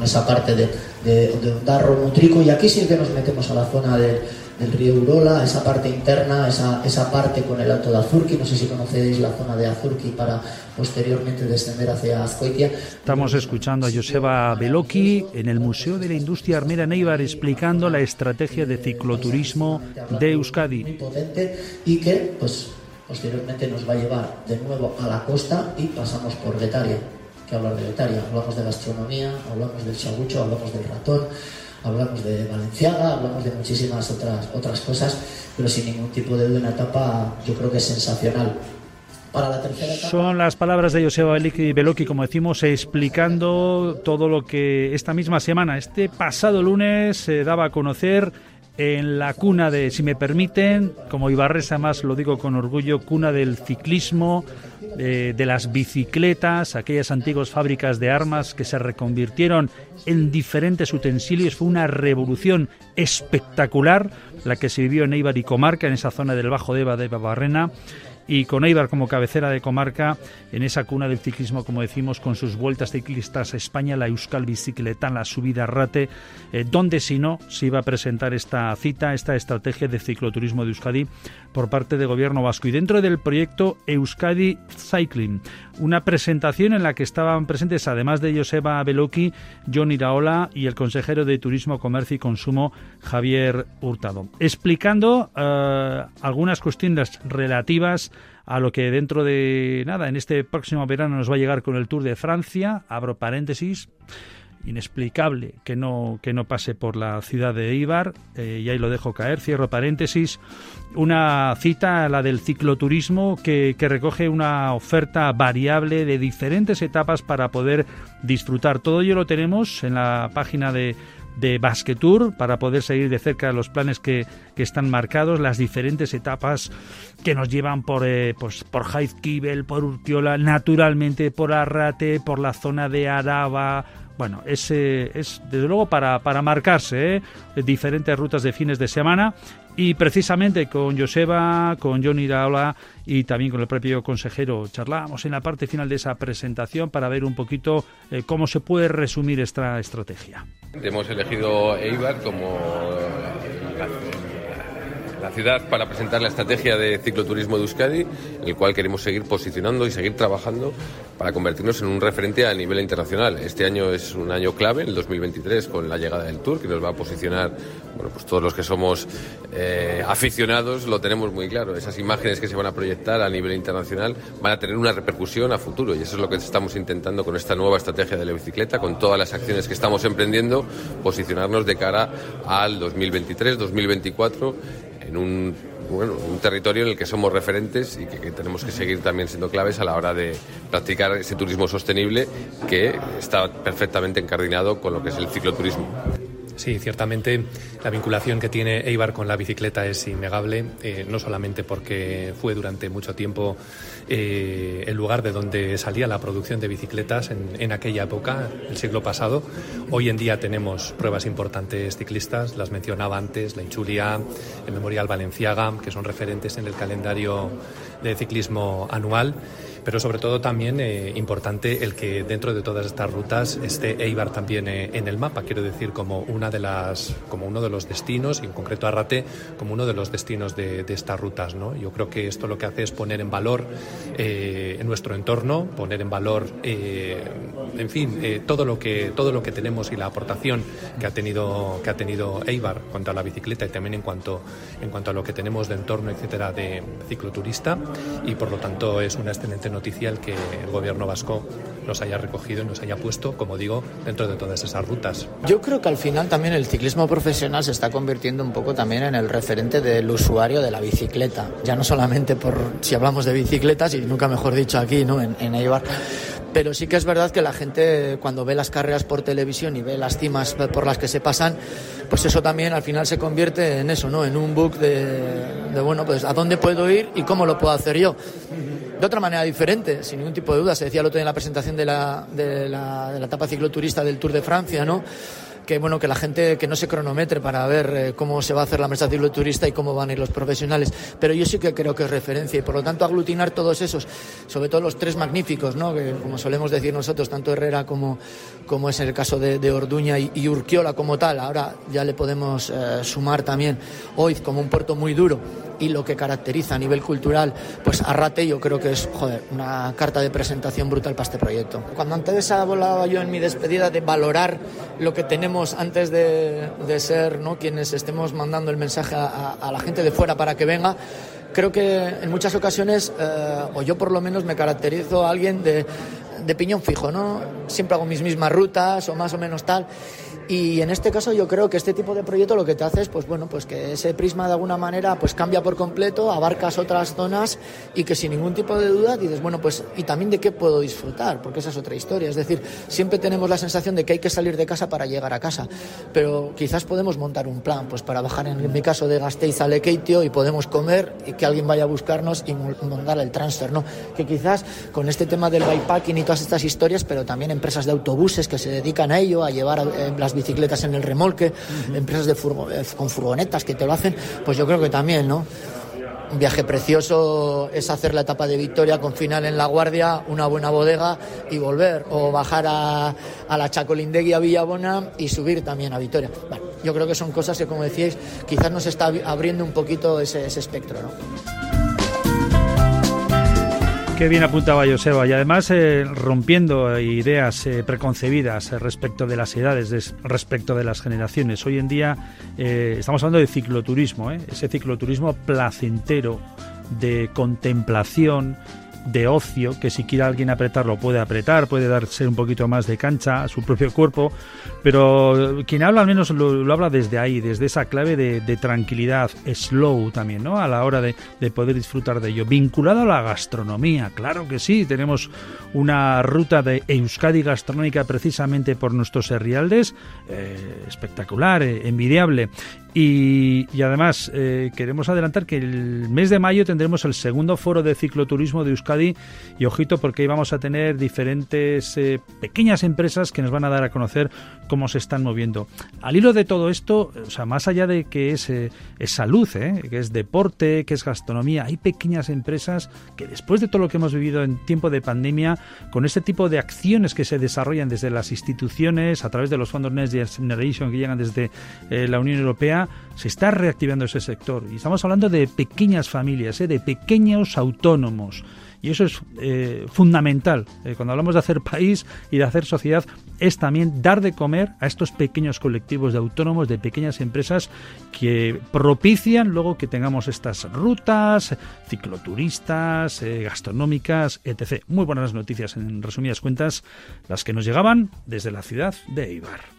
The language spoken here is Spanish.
con, esa parte de, de, de Darro Mutrico y aquí sí que nos metemos a la zona de el río Urola, esa parte interna, esa, esa parte con el Alto de Azurki, no sé si conocéis la zona de Azurki para posteriormente descender hacia Azcoitia. Estamos escuchando a Joseba Beloki en el Museo de la Industria Armera Neibar explicando la estrategia de cicloturismo de Euskadi. Muy potente y que pues posteriormente nos va a llevar de nuevo a la costa y pasamos por Getaria. Que hablar de Getaria? Hablamos de gastronomía, hablamos del chagucho, hablamos del ratón, hablamos de Valenciaga, hablamos de muchísimas otras, otras cosas, pero sin ningún tipo de duda una etapa yo creo que es sensacional. Para la tercera etapa, Son las palabras de Joseba Beloki, como decimos, explicando todo lo que esta misma semana, este pasado lunes, se daba a conocer en la cuna de, si me permiten, como Ibarresa más lo digo con orgullo, cuna del ciclismo, de las bicicletas, aquellas antiguas fábricas de armas que se reconvirtieron en diferentes utensilios. Fue una revolución espectacular la que se vivió en Eibar y Comarca, en esa zona del Bajo Deva de Barrena y con Eibar como cabecera de comarca en esa cuna del ciclismo, como decimos, con sus vueltas ciclistas a España, la Euskal Bicicleta, la subida Rate, eh, donde si no se iba a presentar esta cita, esta estrategia de cicloturismo de Euskadi por parte del gobierno vasco. Y dentro del proyecto Euskadi Cycling, una presentación en la que estaban presentes, además de Joseba Beloki, John Iraola y el consejero de Turismo, Comercio y Consumo, Javier Hurtado, explicando eh, algunas cuestiones relativas a lo que dentro de nada, en este próximo verano nos va a llegar con el Tour de Francia, abro paréntesis, inexplicable que no, que no pase por la ciudad de Eibar, eh, y ahí lo dejo caer, cierro paréntesis, una cita, la del cicloturismo, que, que recoge una oferta variable de diferentes etapas para poder disfrutar. Todo ello lo tenemos en la página de de Basquetour para poder seguir de cerca los planes que, que están marcados, las diferentes etapas que nos llevan por, eh, pues, por por Urtiola, naturalmente por Arrate, por la zona de Araba. Bueno, es, es desde luego para, para marcarse ¿eh? diferentes rutas de fines de semana y precisamente con Joseba, con Johnny Iraola y también con el propio consejero charlábamos en la parte final de esa presentación para ver un poquito eh, cómo se puede resumir esta estrategia. Hemos elegido Eibar como la ciudad para presentar la estrategia de cicloturismo de Euskadi, el cual queremos seguir posicionando y seguir trabajando para convertirnos en un referente a nivel internacional. Este año es un año clave, el 2023, con la llegada del Tour, que nos va a posicionar, bueno, pues todos los que somos eh, aficionados lo tenemos muy claro. Esas imágenes que se van a proyectar a nivel internacional van a tener una repercusión a futuro y eso es lo que estamos intentando con esta nueva estrategia de la bicicleta, con todas las acciones que estamos emprendiendo, posicionarnos de cara al 2023, 2024 en un, bueno, un territorio en el que somos referentes y que, que, tenemos que seguir también siendo claves a la hora de practicar ese turismo sostenible que está perfectamente encardinado con lo que es el cicloturismo. Sí, ciertamente la vinculación que tiene Eibar con la bicicleta es innegable, eh, no solamente porque fue durante mucho tiempo eh, el lugar de donde salía la producción de bicicletas en, en, aquella época, el siglo pasado. Hoy en día tenemos pruebas importantes ciclistas, las mencionaba antes, la Inchulia, el Memorial Valenciaga, que son referentes en el calendario de ciclismo anual pero sobre todo también eh, importante el que dentro de todas estas rutas esté Eibar también eh, en el mapa, quiero decir como una de las como uno de los destinos y en concreto Arrate como uno de los destinos de, de estas rutas, ¿no? Yo creo que esto lo que hace es poner en valor eh, en nuestro entorno, poner en valor en fin, todo lo que todo lo que tenemos y la aportación que ha tenido que ha tenido Eibar contra la bicicleta y también en cuanto en cuanto a lo que tenemos de entorno, etcétera, de cicloturista y por lo tanto es una excelente noticia el que el gobierno vasco nos haya recogido y nos haya puesto, como digo, dentro de todas esas rutas. Yo creo que al final también el ciclismo profesional se está convirtiendo un poco también en el referente del usuario de la bicicleta. Ya no solamente por si hablamos de bicicletas, y nunca mejor dicho aquí, ¿no? En, en Eibar. Pero sí que es verdad que la gente cuando ve las carreras por televisión y ve las cimas por las que se pasan, pues eso también al final se convierte en eso, ¿no? En un book de, de bueno, pues a dónde puedo ir y cómo lo puedo hacer yo de otra manera diferente, sin ningún tipo de duda. Se decía el otro día en la presentación de la, de la, de la etapa cicloturista del Tour de Francia, ¿no? Que bueno que la gente que no se cronometre para ver eh, cómo se va a hacer la mesa turista y cómo van a ir los profesionales. Pero yo sí que creo que es referencia y por lo tanto aglutinar todos esos, sobre todo los tres magníficos, ¿no? que como solemos decir nosotros, tanto Herrera como, como es el caso de, Orduña y, Urquiola como tal. Ahora ya le podemos eh, sumar también hoy como un puerto muy duro y lo que caracteriza a nivel cultural, pues Arrate yo creo que es, joder, una carta de presentación brutal para este proyecto. Cuando antes hablaba yo en mi despedida de valorar lo que tenemos antes de, ser ¿no? quienes estemos mandando el mensaje a, la gente de fuera para que venga, creo que en muchas ocasiones, eh, o yo por lo menos me caracterizo a alguien de, de piñón fijo, ¿no? Siempre hago mis mismas rutas o más o menos tal. Y en este caso yo creo que este tipo de proyecto lo que te hace es pues bueno, pues que ese prisma de alguna manera pues cambia por completo, abarcas otras zonas y que sin ningún tipo de duda dices, bueno, pues y también de qué puedo disfrutar, porque esa es otra historia, es decir, siempre tenemos la sensación de que hay que salir de casa para llegar a casa, pero quizás podemos montar un plan pues para bajar en mi caso de Gasteiz a Lekeitio y podemos comer y que alguien vaya a buscarnos y montar el transfer, ¿no? Que quizás con este tema del bikepacking y todas estas historias, pero también empresas de autobuses que se dedican a ello, a llevar eh, las bicicletas en el remolque, empresas de eh, con furgonetas que te lo hacen, pues yo creo que también, ¿no? Un viaje precioso es hacer la etapa de Victoria con final en La Guardia, una buena bodega y volver, o bajar a, a la Chacolindegui a Villabona y subir también a Victoria. Bueno, yo creo que son cosas que, como decíais, quizás nos está abriendo un poquito ese, ese espectro, ¿no? Qué bien apuntaba Joseba y además eh, rompiendo ideas eh, preconcebidas respecto de las edades, respecto de las generaciones. Hoy en día eh, estamos hablando de cicloturismo, ese cicloturismo placentero, de contemplación, de ocio, que si quiere alguien apretarlo puede apretar, puede darse un poquito más de cancha a su propio cuerpo, pero quien habla al menos lo, habla desde ahí, desde esa clave de, tranquilidad, slow también, ¿no? A la hora de, poder disfrutar de ello. Vinculado a la gastronomía, claro que sí, tenemos una ruta de Euskadi gastronómica precisamente por nuestros herrialdes, eh, espectacular, eh, envidiable. Y, además eh, queremos adelantar que el mes de mayo tendremos el segundo foro de cicloturismo de Euskadi y ojito porque ahí vamos a tener diferentes eh, pequeñas empresas que nos van a dar a conocer cómo se están moviendo. Al hilo de todo esto, o sea, más allá de que es, eh, es salud, que es deporte, que es gastronomía, hay pequeñas empresas que después de todo lo que hemos vivido en tiempo de pandemia, con este tipo de acciones que se desarrollan desde las instituciones, a través de los fondos Next Generation que llegan desde la Unión Europea, se está reactivando ese sector. Y estamos hablando de pequeñas familias, ¿eh? de pequeños autónomos. Y eso es eh, fundamental. Eh, cuando hablamos de hacer país y de hacer sociedad, es también dar de comer a estos pequeños colectivos de autónomos, de pequeñas empresas que propician luego que tengamos estas rutas, cicloturistas, gastronómicas, etc. Muy buenas noticias, en resumidas cuentas, las que nos llegaban desde la ciudad de Eibar.